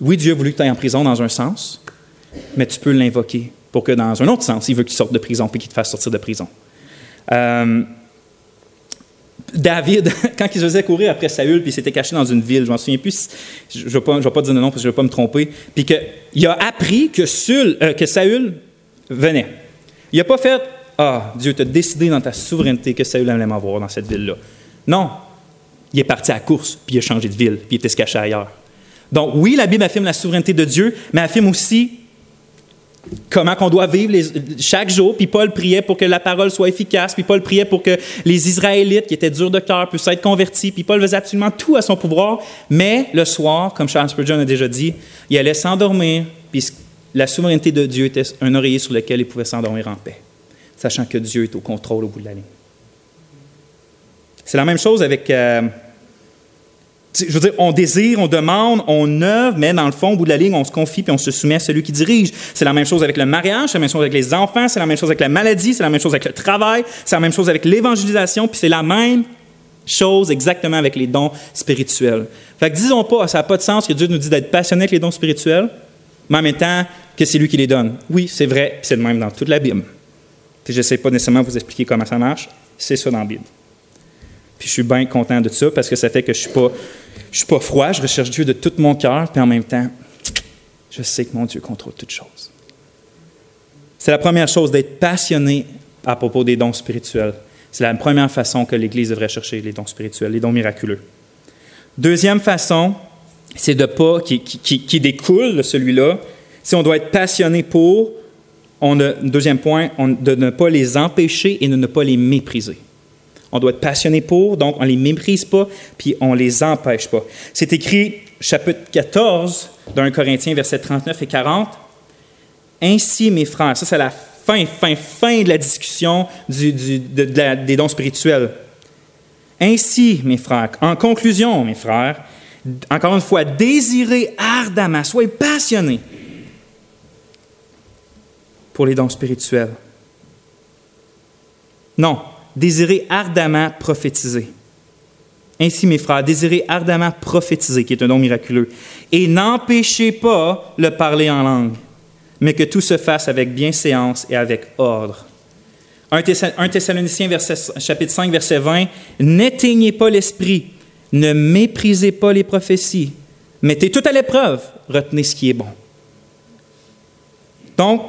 Oui, Dieu a voulu que tu ailles en prison dans un sens, mais tu peux l'invoquer pour que dans un autre sens, il veut qu'il sorte de prison puis qu'il te fasse sortir de prison. Euh, David, quand il se faisait courir après Saül, puis il s'était caché dans une ville, je m'en souviens plus, je ne vais, pas dire le nom parce que je ne vais pas me tromper, puis qu'il a appris que, euh, Saül venait. Il n'a pas fait Ah, Dieu t'a décidé dans ta souveraineté que Saül allait m'avoir dans cette ville-là. Non. Il est parti à course, puis il a changé de ville, puis il était se caché ailleurs. Donc, oui, la Bible affirme la souveraineté de Dieu, mais affirme aussi comment qu'on doit vivre chaque jour. Puis Paul priait pour que la parole soit efficace. Puis Paul priait pour que les Israélites, qui étaient durs de cœur, puissent être convertis. Puis Paul faisait absolument tout à son pouvoir. Mais le soir, comme Charles Spurgeon a déjà dit, il allait s'endormir. Puis la souveraineté de Dieu était un oreiller sur lequel il pouvait s'endormir en paix, sachant que Dieu est au contrôle au bout de la ligne. C'est la même chose avec... Euh, je veux dire, on désire, on demande, on œuvre, mais dans le fond, au bout de la ligne, on se confie puis on se soumet à celui qui dirige. C'est la même chose avec le mariage, c'est la même chose avec les enfants, c'est la même chose avec la maladie, c'est la même chose avec le travail, c'est la même chose avec l'évangélisation, puis c'est la même chose exactement avec les dons spirituels. Fait que disons pas, ça n'a pas de sens que Dieu nous dit d'être passionné avec les dons spirituels, mais en même temps que c'est lui qui les donne. Oui, c'est vrai, c'est le même dans toute la Bible. Puis je ne sais pas nécessairement vous expliquer comment ça marche, c'est ça dans la Bible. Puis je suis bien content de ça parce que ça fait que je suis, suis pas froid, je recherche Dieu de tout mon cœur, puis en même temps, je sais que mon Dieu contrôle toutes choses. C'est la première chose d'être passionné à propos des dons spirituels. C'est la première façon que l'Église devrait chercher les dons spirituels, les dons miraculeux. Deuxième façon, c'est de pas, qui, qui, découle de celui-là, si on doit être passionné pour, on deuxième point, de ne pas les empêcher et de ne pas les mépriser. On doit être passionné pour, donc on ne les méprise pas, puis on ne les empêche pas. C'est écrit, chapitre 14 d'un Corinthien, versets 39 et 40. Ainsi, mes frères, ça c'est la fin, fin, fin de la discussion des dons spirituels. Ainsi, mes frères, en conclusion, mes frères, encore une fois, désirez ardemment, soyez passionnés pour les dons spirituels. Non, désirez ardemment prophétiser. Ainsi, mes frères, désirez ardemment prophétiser, qui est un don miraculeux, et n'empêchez pas le parler en langue, mais que tout se fasse avec bienséance et avec ordre. 1 Thessaloniciens chapitre 5, verset 20, N'éteignez pas l'esprit, ne méprisez pas les prophéties, mettez tout à l'épreuve, retenez ce qui est bon. Donc,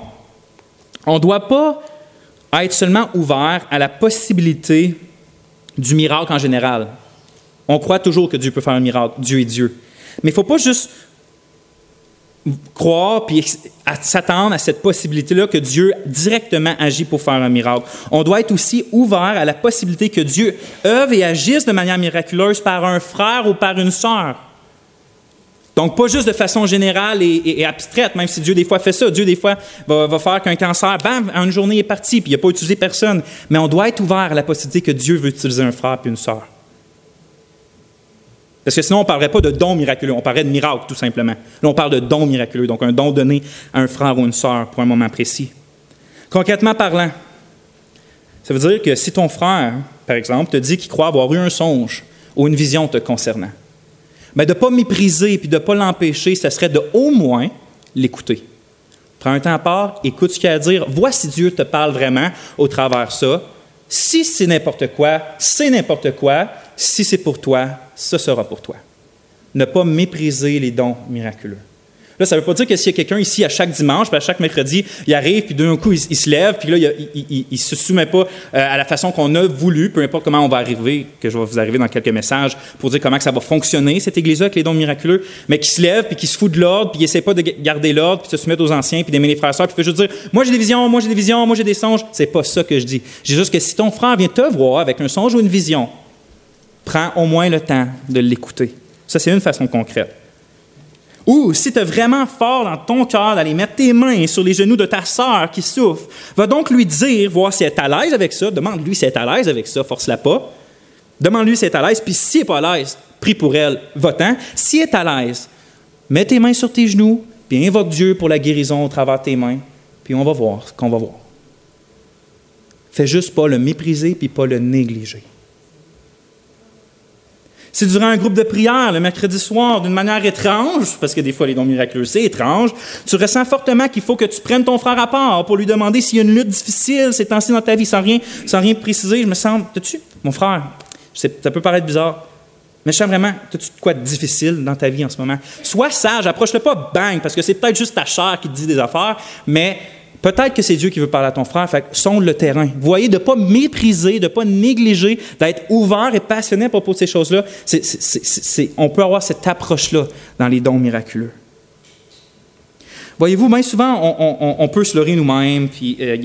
on ne doit pas à être seulement ouvert à la possibilité du miracle en général. On croit toujours que Dieu peut faire un miracle, Dieu est Dieu. Mais il ne faut pas juste croire puis s'attendre à cette possibilité-là que Dieu directement agit pour faire un miracle. On doit être aussi ouvert à la possibilité que Dieu œuvre et agisse de manière miraculeuse par un frère ou par une sœur. Donc, pas juste de façon générale et, abstraite, même si Dieu des fois fait ça. Dieu des fois va, faire qu'un cancer, bam, en une journée est parti, puis il n'a pas utilisé personne. Mais on doit être ouvert à la possibilité que Dieu veut utiliser un frère puis une sœur. Parce que sinon, on ne parlerait pas de don miraculeux, on parlerait de miracle, tout simplement. Là, on parle de don miraculeux, donc un don donné à un frère ou une sœur pour un moment précis. Concrètement parlant, ça veut dire que si ton frère, par exemple, te dit qu'il croit avoir eu un songe ou une vision te concernant, mais de ne pas mépriser puis de ne pas l'empêcher, ce serait de au moins l'écouter. Prends un temps à part, écoute ce qu'il a à dire, vois si Dieu te parle vraiment au travers de ça. Si c'est n'importe quoi, c'est n'importe quoi. Si c'est pour toi, ce sera pour toi. Ne pas mépriser les dons miraculeux. Là, ça ne veut pas dire que s'il y a quelqu'un ici à chaque dimanche, puis à chaque mercredi, il arrive, puis d'un coup, il, se lève, puis là, il ne se soumet pas euh, à la façon qu'on a voulu, peu importe comment on va arriver, que je vais vous arriver dans quelques messages pour dire comment que ça va fonctionner, cette église-là, avec les dons miraculeux, mais qui se lève, puis qui se fout de l'ordre, puis qui essaie pas de garder l'ordre, puis de se soumettre aux anciens, puis d'aimer les frères et sœurs, puis fait juste dire Moi, j'ai des visions, moi, j'ai des visions, moi, j'ai des songes. C'est pas ça que je dis. J'ai juste que si ton frère vient te voir avec un songe ou une vision, prends au moins le temps de l'écouter. Ça, c'est une façon concrète. Ou si tu es vraiment fort dans ton cœur d'aller mettre tes mains sur les genoux de ta sœur qui souffre, va donc lui dire, voir si elle est à l'aise avec ça. Demande-lui si elle est à l'aise avec ça, force-la pas. Demande-lui si elle est à l'aise, puis si elle n'est pas à l'aise, prie pour elle, va-t'en. Si elle est à l'aise, mets tes mains sur tes genoux, puis invoque Dieu pour la guérison au travers de tes mains, puis on va voir ce qu'on va voir. Fais juste pas le mépriser puis pas le négliger. Si durant un groupe de prière le mercredi soir, d'une manière étrange, parce que des fois les dons miraculeux, c'est étrange, tu ressens fortement qu'il faut que tu prennes ton frère à part pour lui demander s'il y a une lutte difficile ces temps-ci dans ta vie, sans rien, sans rien préciser, je me sens, t'as-tu, mon frère, ça peut paraître bizarre, mais je sens vraiment, as-tu quoi de difficile dans ta vie en ce moment? Sois sage, approche-le pas bang, parce que c'est peut-être juste ta chair qui te dit des affaires, mais Peut-être que c'est Dieu qui veut parler à ton frère, sonde le terrain. Voyez, de ne pas mépriser, de ne pas négliger, d'être ouvert et passionné à propos de ces choses-là. on peut avoir cette approche-là dans les dons miraculeux. Voyez-vous, bien souvent, on, peut se leurrer nous-mêmes, puis il euh,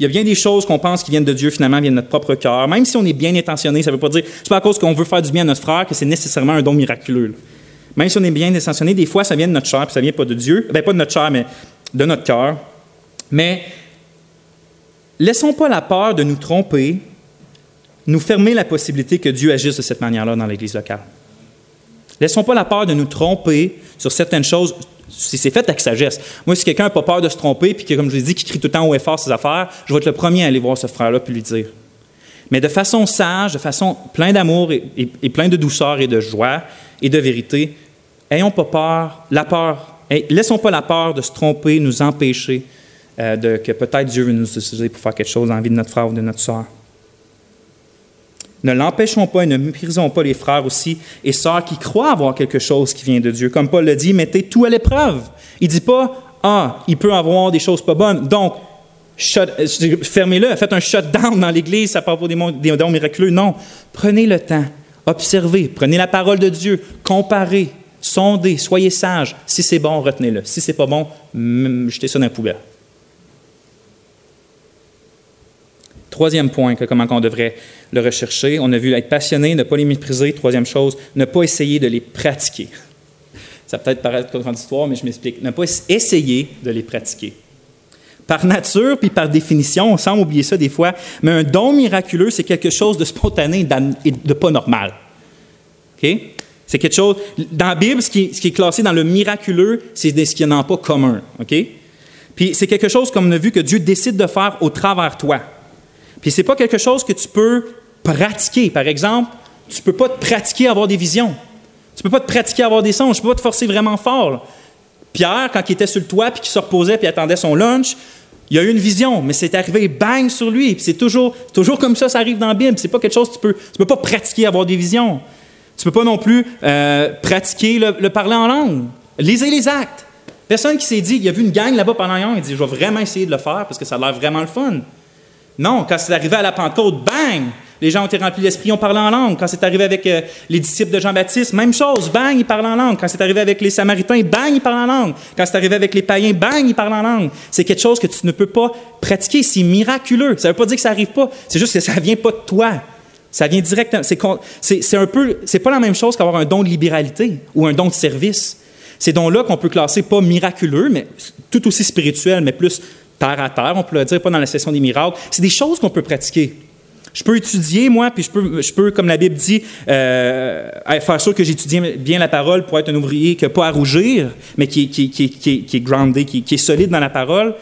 y, a bien des choses qu'on pense qui viennent de Dieu, finalement, viennent de notre propre cœur. Même si on est bien intentionné, ça ne veut pas dire, c'est pas à cause qu'on veut faire du bien à notre frère que c'est nécessairement un don miraculeux. Même si on est bien intentionné, des fois, ça vient de notre chair, puis ça vient pas de Dieu. Bien, pas de notre chair, mais de notre cœur. Mais laissons pas la peur de nous tromper nous fermer la possibilité que Dieu agisse de cette manière-là dans l'Église locale. Laissons pas la peur de nous tromper sur certaines choses si c'est fait avec sagesse. Moi, si quelqu'un n'a pas peur de se tromper, puis que, comme je l'ai dit, qui crie tout le temps haut et fort ses affaires, je vais être le premier à aller voir ce frère-là puis lui dire. Mais de façon sage, de façon pleine d'amour et, et, plein de douceur et de joie et de vérité, ayons pas peur, la peur, laissons pas la peur de se tromper nous empêcher euh, que peut-être Dieu veut nous utiliser pour faire quelque chose la vie de notre frère ou de notre soeur. Ne l'empêchons pas et ne méprisons pas les frères aussi et sœurs qui croient avoir quelque chose qui vient de Dieu. Comme Paul le dit, mettez tout à l'épreuve. Il ne dit pas, ah, il peut avoir des choses pas bonnes, donc fermez-le, faites un shutdown dans l'Église, parle pas des, des dons miraculeux. Non, prenez le temps, observez, prenez la parole de Dieu, comparez, sondez, soyez sages. Si c'est bon, retenez-le. Si c'est pas bon, jetez ça dans la poubelle. Troisième point, comment on devrait le rechercher. On a vu être passionné, ne pas les mépriser. Troisième chose, ne pas essayer de les pratiquer. Ça peut être paraître contradictoire, mais je m'explique. Ne pas essayer de les pratiquer. Par nature, puis par définition, on semble oublier ça des fois, mais un don miraculeux, c'est quelque chose de spontané et de pas normal. OK? C'est quelque chose. Dans la Bible, ce qui, est, classé dans le miraculeux, c'est ce qui n'en pas commun. OK? Puis c'est quelque chose, comme on a vu, que Dieu décide de faire au travers toi. Puis c'est pas quelque chose que tu peux pratiquer. Par exemple, tu peux pas te pratiquer à avoir des visions. Tu peux pas te pratiquer à avoir des songes. Tu peux pas te forcer vraiment fort. Pierre, quand il était sur le toit, puis qu'il se reposait, puis attendait son lunch, il a eu une vision, mais c'est arrivé bang sur lui. C'est toujours, toujours comme ça, ça arrive dans la Bible. C'est pas quelque chose que tu peux, tu peux pas pratiquer à avoir des visions. Tu peux pas non plus euh, pratiquer le, parler en langue. Lisez les actes. Personne qui s'est dit, il a vu une gang là-bas pendant un an, il dit, je vais vraiment essayer de le faire parce que ça a l'air vraiment le fun. Non, quand c'est arrivé à la Pentecôte, bang! Les gens ont été remplis d'esprit, ont parlé en langue. Quand c'est arrivé avec euh, les disciples de Jean-Baptiste, même chose, bang, ils parlent en langue. Quand c'est arrivé avec les Samaritains, bang, ils parlent en langue. Quand c'est arrivé avec les païens, bang, ils parlent en langue. C'est quelque chose que tu ne peux pas pratiquer. C'est miraculeux. Ça ne veut pas dire que ça n'arrive pas. C'est juste que ça ne vient pas de toi. Ça vient directement. C'est un peu. C'est pas la même chose qu'avoir un don de libéralité ou un don de service. Ces dons-là qu'on peut classer pas miraculeux, mais tout aussi spirituel, mais plus à terre, on peut le dire, pas dans la session des miracles. C'est des choses qu'on peut pratiquer. Je peux étudier, moi, puis je peux, je peux comme la Bible dit, euh, faire sûr que j'étudie bien la parole pour être un ouvrier qui n'a pas à rougir, mais qui, qui est groundé, qui, est solide dans la parole.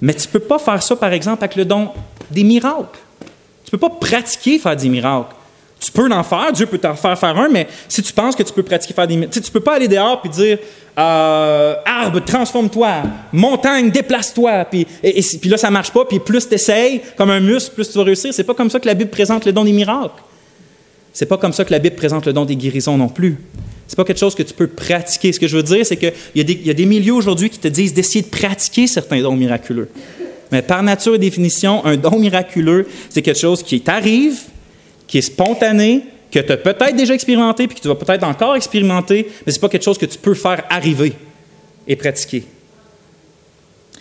Mais tu ne peux pas faire ça, par exemple, avec le don des miracles. Tu ne peux pas pratiquer faire des miracles. Tu peux en faire, Dieu peut t'en faire faire un, mais si tu penses que tu peux pratiquer faire des miracles, tu peux pas aller dehors et dire euh, arbre, transforme-toi, montagne, déplace-toi, puis, et, puis là, ça marche pas, puis plus tu essayes, comme un muscle, plus tu vas réussir. C'est pas comme ça que la Bible présente le don des miracles. C'est pas comme ça que la Bible présente le don des guérisons non plus. C'est pas quelque chose que tu peux pratiquer. Ce que je veux dire, c'est qu'il y, y, a des milieux aujourd'hui qui te disent d'essayer de pratiquer certains dons miraculeux. Mais par nature et définition, un don miraculeux, c'est quelque chose qui t'arrive, qui est spontané, que tu as peut-être déjà expérimenté, puis que tu vas peut-être encore expérimenter, mais ce n'est pas quelque chose que tu peux faire arriver et pratiquer.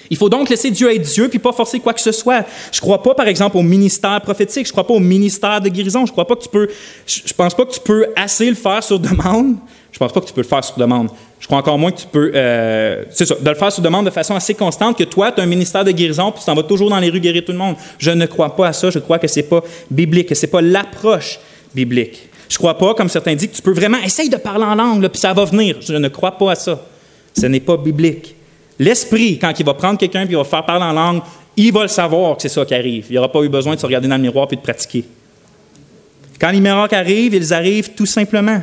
Il faut donc laisser Dieu être Dieu, puis pas forcer quoi que ce soit. Je ne crois pas, par exemple, au ministère prophétique, je ne crois pas au ministère de guérison, je crois pas que tu peux, je pense pas que tu peux assez le faire sur demande, je pense pas que tu peux le faire sur demande. Je crois encore moins que tu peux, euh, c'est ça, de le faire sur demande de façon assez constante, que toi, tu as un ministère de guérison, puis tu t'en vas toujours dans les rues guérir tout le monde. Je ne crois pas à ça, je crois que ce n'est pas biblique, que ce n'est pas l'approche biblique. Je ne crois pas, comme certains disent, que tu peux vraiment essayer de parler en langue, puis ça va venir. Je ne crois pas à ça. Ce n'est pas biblique. L'esprit, quand il va prendre quelqu'un et il va faire parler en langue, il va le savoir que c'est ça qui arrive. Il n'aura pas eu besoin de se regarder dans le miroir et de pratiquer. Quand les miracles arrivent, ils arrivent tout simplement.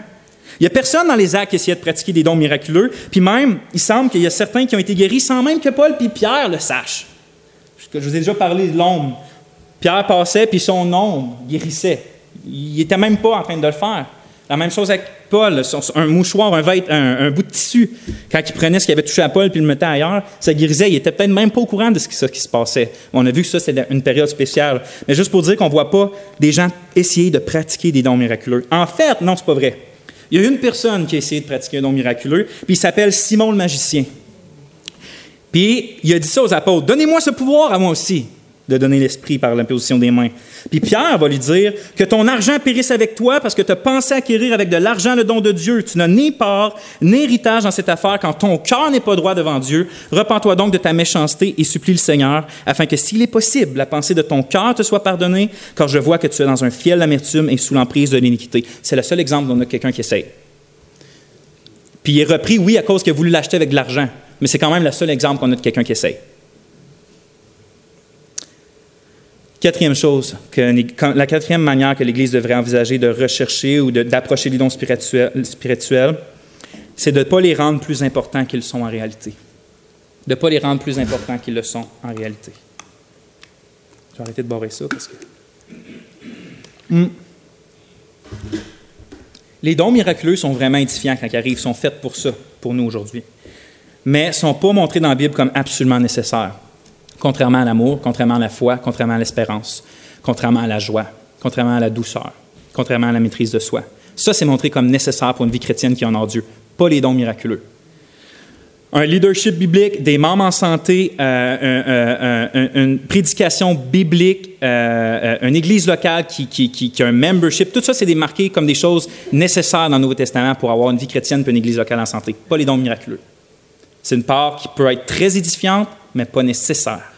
Il n'y a personne dans les actes qui essayait de pratiquer des dons miraculeux. Puis même, il semble qu'il y a certains qui ont été guéris sans même que Paul et Pierre le sachent. Je vous ai déjà parlé de l'ombre. Pierre passait, puis son ombre guérissait. Il n'était même pas en train de le faire. La même chose avec Paul, un mouchoir, un, un, bout de tissu. Quand il prenait ce qui avait touché à Paul puis le mettait ailleurs, ça guérissait. Il était peut-être même pas au courant de ce qui, se passait. On a vu que ça, c'était une période spéciale. Mais juste pour dire qu'on ne voit pas des gens essayer de pratiquer des dons miraculeux. En fait, non, c'est pas vrai. Il y a une personne qui a essayé de pratiquer un don miraculeux, puis il s'appelle Simon le magicien. Puis il a dit ça aux apôtres Donnez-moi ce pouvoir à moi aussi de donner l'esprit par l'imposition des mains. Puis Pierre va lui dire que ton argent périsse avec toi parce que tu as pensé acquérir avec de l'argent le don de Dieu. Tu n'as ni part ni héritage dans cette affaire quand ton cœur n'est pas droit devant Dieu. Repends-toi donc de ta méchanceté et supplie le Seigneur afin que s'il est possible, la pensée de ton cœur te soit pardonnée, car je vois que tu es dans un fiel amertume et sous l'emprise de l'iniquité. C'est le seul exemple où on a quelqu'un qui essaye. Puis il est repris, oui, à cause qu'il a voulu l'acheter avec de l'argent, mais c'est quand même le seul exemple qu'on a de quelqu'un qui essaye. Quatrième chose, la quatrième manière que l'Église devrait envisager de rechercher ou d'approcher les dons spirituels, c'est de ne pas les rendre plus importants qu'ils sont en réalité. De ne pas les rendre plus importants qu'ils le sont en réalité. Je vais arrêter de barrer ça parce que. Hmm. Les dons miraculeux sont vraiment édifiants quand ils arrivent, sont faits pour ça, pour nous aujourd'hui. Mais ne sont pas montrés dans la Bible comme absolument nécessaires contrairement à l'amour, contrairement à la foi, contrairement à l'espérance, contrairement à la joie, contrairement à la douceur, contrairement à la maîtrise de soi. Ça, c'est montré comme nécessaire pour une vie chrétienne qui honore Dieu, pas les dons miraculeux. Un leadership biblique, des membres en santé, euh, euh, euh, une prédication biblique, une église locale qui, qui, a un membership, tout ça, c'est démarqué comme des choses nécessaires dans le Nouveau Testament pour avoir une vie chrétienne et une église locale en santé, pas les dons miraculeux. C'est une part qui peut être très édifiante, mais pas nécessaire.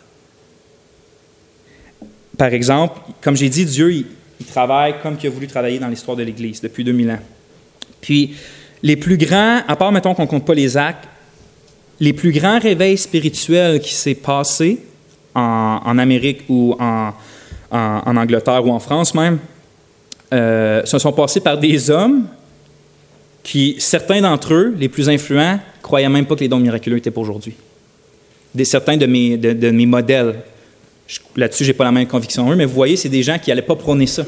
Par exemple, comme j'ai dit, Dieu, il, travaille comme il a voulu travailler dans l'histoire de l'Église depuis 2000 ans. Puis, les plus grands, à part, mettons qu'on ne compte pas les actes, les plus grands réveils spirituels qui s'est passé en, Amérique ou en, Angleterre ou en France même, euh, se sont passés par des hommes qui, certains d'entre eux, les plus influents, croyaient même pas que les dons miraculeux étaient pour aujourd'hui des, certains de mes, modèles. Là-dessus, je n'ai pas la même conviction eux, mais vous voyez, c'est des gens qui n'allaient pas prôner ça.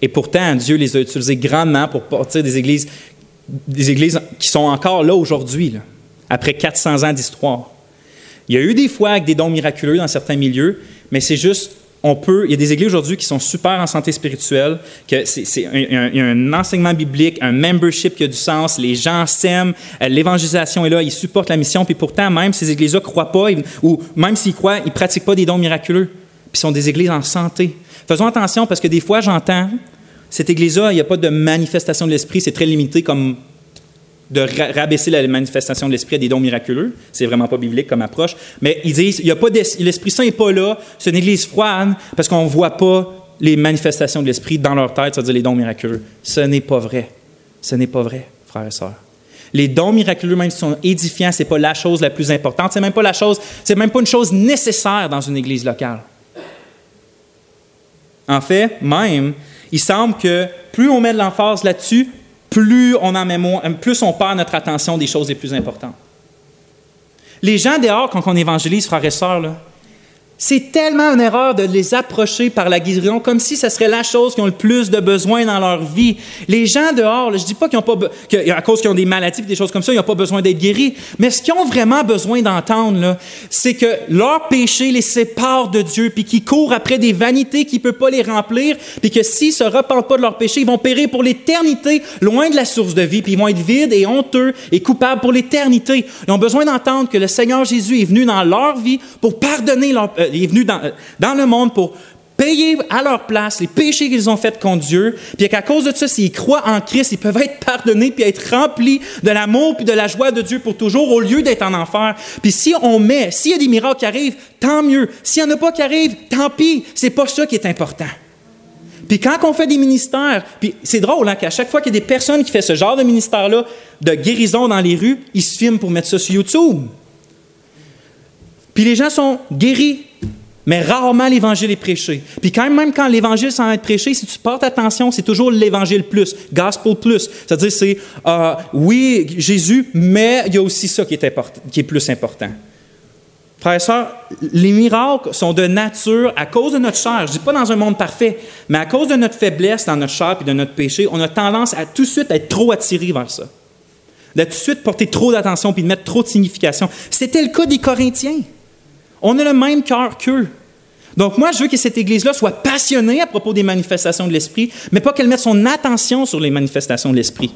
Et pourtant, Dieu les a utilisés grandement pour porter des églises, des églises qui sont encore là aujourd'hui, après 400 ans d'histoire. Il y a eu des fois avec des dons miraculeux dans certains milieux, mais c'est juste on peut, il y a des églises aujourd'hui qui sont super en santé spirituelle, que c'est, un, un enseignement biblique, un membership qui a du sens, les gens s'aiment, euh, l'évangélisation est là, ils supportent la mission, puis pourtant, même ces églises-là ne croient pas, ou même s'ils croient, ils pratiquent pas des dons miraculeux, puis sont des églises en santé. Faisons attention parce que des fois, j'entends, cette église-là, il n'y a pas de manifestation de l'esprit, c'est très limité comme de rabaisser la manifestation de l'esprit à des dons miraculeux. C'est vraiment pas biblique comme approche. Mais ils disent, il y a l'Esprit Saint n'est pas là, c'est une église froide parce qu'on ne voit pas les manifestations de l'esprit dans leur tête, c'est-à-dire les dons miraculeux. Ce n'est pas vrai. Ce n'est pas vrai, frères et sœurs. Les dons miraculeux, même s'ils sont édifiants, ce n'est pas la chose la plus importante. C'est même pas la chose, c'est même pas une chose nécessaire dans une église locale. En fait, même, il semble que plus on met de l'emphase là-dessus, plus on en met moins, plus on perd notre attention des choses les plus importantes. Les gens dehors, quand on évangélise, frères et sœurs, là, c'est tellement une erreur de les approcher par la guérison comme si ce serait la chose qu'ils ont le plus de besoin dans leur vie. Les gens dehors, je ne dis pas qu'ils ont pas, à cause qu'ils ont des maladies des choses comme ça, ils n'ont pas besoin d'être guéris, mais ce qu'ils ont vraiment besoin d'entendre, c'est que leur péché les sépare de Dieu, puis qu'ils courent après des vanités qui ne peuvent pas les remplir, puis que s'ils ne se repentent pas de leur péché, ils vont périr pour l'éternité, loin de la source de vie, puis ils vont être vides et honteux et coupables pour l'éternité. Ils ont besoin d'entendre que le Seigneur Jésus est venu dans leur vie pour pardonner leur, euh, il est venu dans, dans le monde pour payer à leur place les péchés qu'ils ont faits contre Dieu, puis qu'à cause de ça, s'ils croient en Christ, ils peuvent être pardonnés, puis être remplis de l'amour, puis de la joie de Dieu pour toujours, au lieu d'être en enfer. Puis si on met, s'il y a des miracles qui arrivent, tant mieux. S'il n'y en a pas qui arrivent, tant pis. C'est pas ça qui est important. Puis quand on fait des ministères, puis c'est drôle hein, qu'à chaque fois qu'il y a des personnes qui font ce genre de ministère-là, de guérison dans les rues, ils se filment pour mettre ça sur YouTube. Puis les gens sont guéris, Mais rarement l'Évangile est prêché. Puis quand même, quand l'Évangile s'en être prêché, si tu portes attention, c'est toujours l'Évangile plus, Gospel plus. C'est-à-dire, c'est, euh, oui, Jésus, mais il y a aussi ça qui est, important, qui est plus important. Frères et sœurs, les miracles sont de nature, à cause de notre chair, je ne dis pas dans un monde parfait, mais à cause de notre faiblesse dans notre chair et de notre péché, on a tendance à tout de suite être trop attiré vers ça. De tout de suite porter trop d'attention puis de mettre trop de signification. C'était le cas des Corinthiens. On a le même cœur qu'eux. Donc moi, je veux que cette Église-là soit passionnée à propos des manifestations de l'Esprit, mais pas qu'elle mette son attention sur les manifestations de l'Esprit,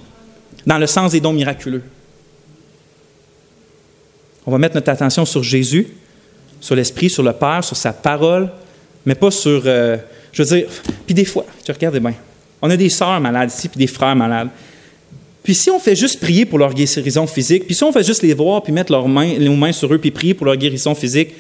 dans le sens des dons miraculeux. On va mettre notre attention sur Jésus, sur l'Esprit, sur le Père, sur sa parole, mais pas sur, euh, je veux dire, puis des fois, tu regardes bien, on a des sœurs malades ici, puis des frères malades. Puis si on fait juste prier pour leur guérison physique, puis si on fait juste les voir, puis mettre leurs mains, les mains sur eux, puis prier pour leur guérison physique,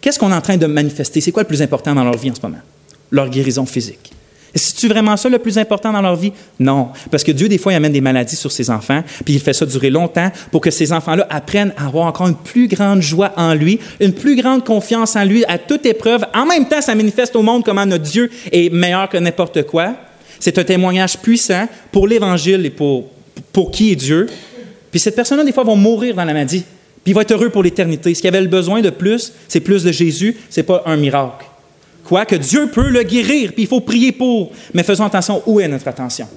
qu'est-ce qu'on est en train de manifester? C'est quoi le plus important dans leur vie en ce moment? Leur guérison physique. C'est-tu vraiment ça le plus important dans leur vie? Non. Parce que Dieu, des fois, il amène des maladies sur ses enfants, puis il fait ça durer longtemps pour que ces enfants-là apprennent à avoir encore une plus grande joie en lui, une plus grande confiance en lui à toute épreuve. En même temps, ça manifeste au monde comment notre Dieu est meilleur que n'importe quoi. C'est un témoignage puissant pour l'Évangile et pour, pour qui est Dieu. Puis cette personne-là, des fois, va mourir dans la maladie. Puis il va être heureux pour l'éternité. Ce qu'il avait le besoin de plus, c'est plus de Jésus, c'est pas un miracle. Quoi? Que Dieu peut le guérir, puis il faut prier pour. Mais faisons attention, où est notre attention?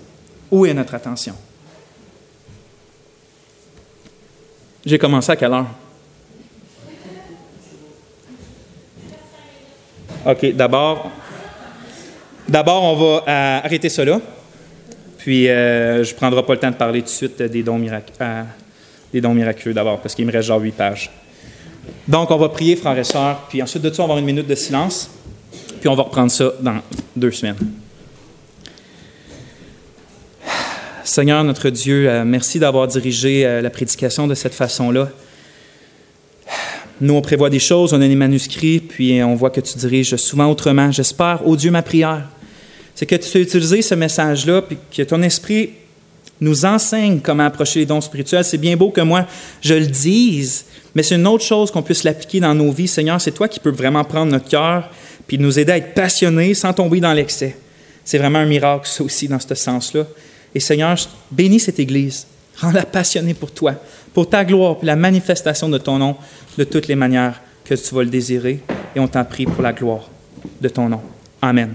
Où est notre attention? J'ai commencé à quelle heure? OK, d'abord, d'abord, on va euh, arrêter cela. Puis, euh, je ne prendrai pas le temps de parler tout de suite des dons, euh, des dons miraculeux d'abord, parce qu'il me reste genre huit pages. Donc, on va prier, frères et sœurs, puis ensuite de ça, on va avoir une minute de silence. Puis on va reprendre ça dans deux semaines. Seigneur notre Dieu, euh, merci d'avoir dirigé euh, la prédication de cette façon-là. Nous, on prévoit des choses, on a des manuscrits, puis on voit que tu diriges souvent autrement. J'espère, ô Dieu, ma prière, c'est que tu as utilisé ce message-là, puis que ton esprit nous enseigne comment approcher les dons spirituels. C'est bien beau que moi, je le dise, mais c'est une autre chose qu'on puisse l'appliquer dans nos vies. Seigneur, c'est toi qui peux vraiment prendre notre cœur puis nous aider à être passionnés sans tomber dans l'excès. C'est vraiment un miracle, ça aussi, dans ce sens-là. Et Seigneur, bénis cette Église. Rends-la passionnée pour toi, pour ta gloire, pour la manifestation de ton nom de toutes les manières que tu vas le désirer. Et on t'en prie pour la gloire de ton nom. Amen.